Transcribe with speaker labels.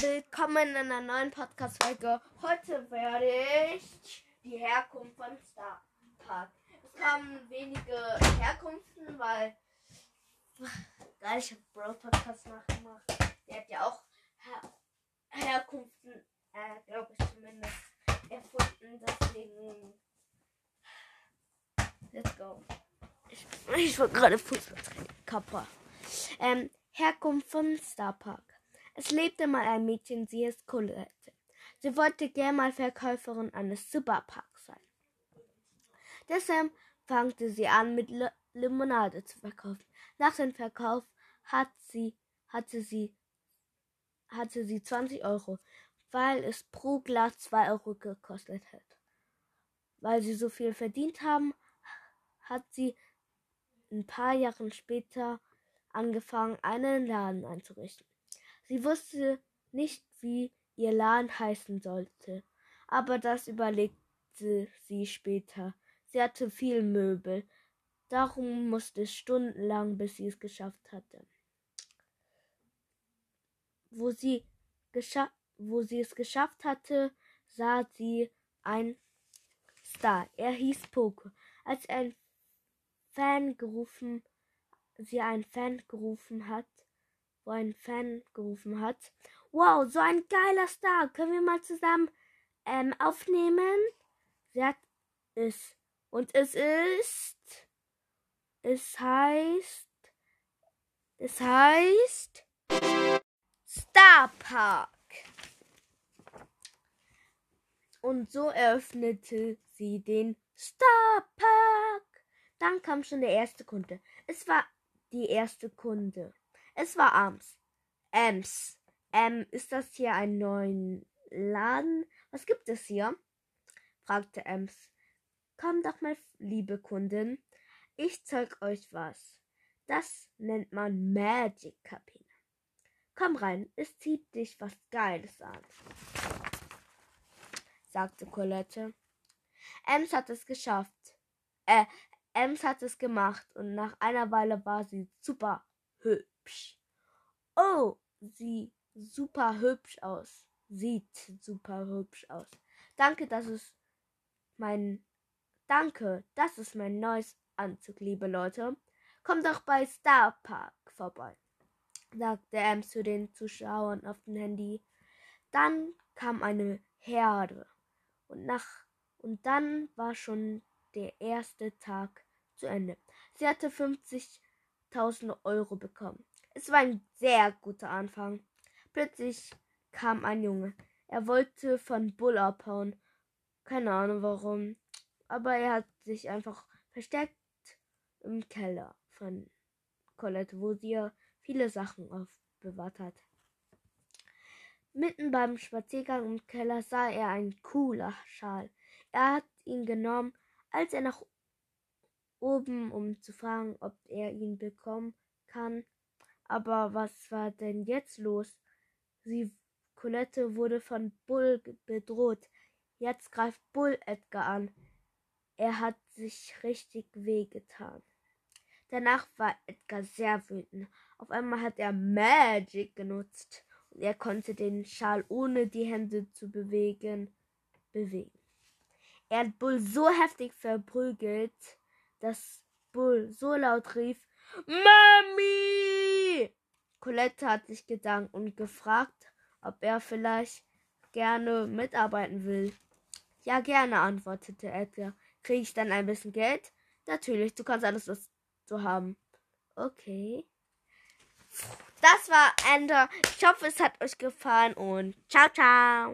Speaker 1: Willkommen in einer neuen Podcast-Folge. Heute werde ich die Herkunft von Star Park. Es kommen wenige Herkunften, weil geil, ich habe Bro Podcast nachgemacht. Der hat ja auch Her Herkunften, äh, glaube ich zumindest, erfunden. Deswegen, let's go. Ich, ich war gerade Fußballtraining. Kappa. Ähm, Herkunft von Star Park. Es lebte mal ein Mädchen, sie ist Colette. Sie wollte gern mal Verkäuferin eines Superparks sein. Deshalb fangte sie an, mit L Limonade zu verkaufen. Nach dem Verkauf hat sie, hatte, sie, hatte sie 20 Euro, weil es pro Glas 2 Euro gekostet hat. Weil sie so viel verdient haben, hat sie ein paar Jahre später angefangen, einen Laden einzurichten. Sie wusste nicht, wie ihr Laden heißen sollte, aber das überlegte sie später. Sie hatte viel Möbel, darum musste es stundenlang, bis sie es geschafft hatte. Wo sie, wo sie es geschafft hatte, sah sie ein Star. Er hieß Poke. Als ein Fan gerufen, sie einen Fan gerufen hat, wo ein Fan gerufen hat. Wow, so ein geiler Star. Können wir mal zusammen ähm, aufnehmen? Sie es. Und es ist. Es heißt. Es heißt. Star Park. Und so eröffnete sie den Star Park. Dann kam schon der erste Kunde. Es war die erste Kunde. Es war abends. Ems. Ähm, ist das hier ein neuer Laden? Was gibt es hier? fragte Ems. Komm doch mal, liebe Kundin. Ich zeig euch was. Das nennt man Magic Kabine. Komm rein, es zieht dich was Geiles an, sagte Colette. Ems hat es geschafft. Äh, Ems hat es gemacht und nach einer Weile war sie super hübsch hübsch. Oh, sie super hübsch aus. Sieht super hübsch aus. Danke, das ist mein Danke, das ist mein neues Anzug, liebe Leute. Kommt doch bei Star Park vorbei, sagte Em zu den Zuschauern auf dem Handy. Dann kam eine Herde und nach und dann war schon der erste Tag zu Ende. Sie hatte 50.000 Euro bekommen. Es war ein sehr guter Anfang. Plötzlich kam ein Junge. Er wollte von Bull abhauen. Keine Ahnung warum. Aber er hat sich einfach versteckt im Keller von Colette, wo sie viele Sachen aufbewahrt hat. Mitten beim Spaziergang im Keller sah er einen cooler Schal. Er hat ihn genommen, als er nach oben, um zu fragen, ob er ihn bekommen kann. Aber was war denn jetzt los? Sie, Colette wurde von Bull bedroht. Jetzt greift Bull Edgar an. Er hat sich richtig wehgetan. Danach war Edgar sehr wütend. Auf einmal hat er Magic genutzt und er konnte den Schal ohne die Hände zu bewegen bewegen. Er hat Bull so heftig verprügelt, dass Bull so laut rief, Mami! Colette hat sich gedankt und gefragt, ob er vielleicht gerne mitarbeiten will. Ja, gerne, antwortete Edgar. Kriege ich dann ein bisschen Geld? Natürlich, du kannst alles, was du haben. Okay. Das war Ende. Ich hoffe, es hat euch gefallen und ciao, ciao.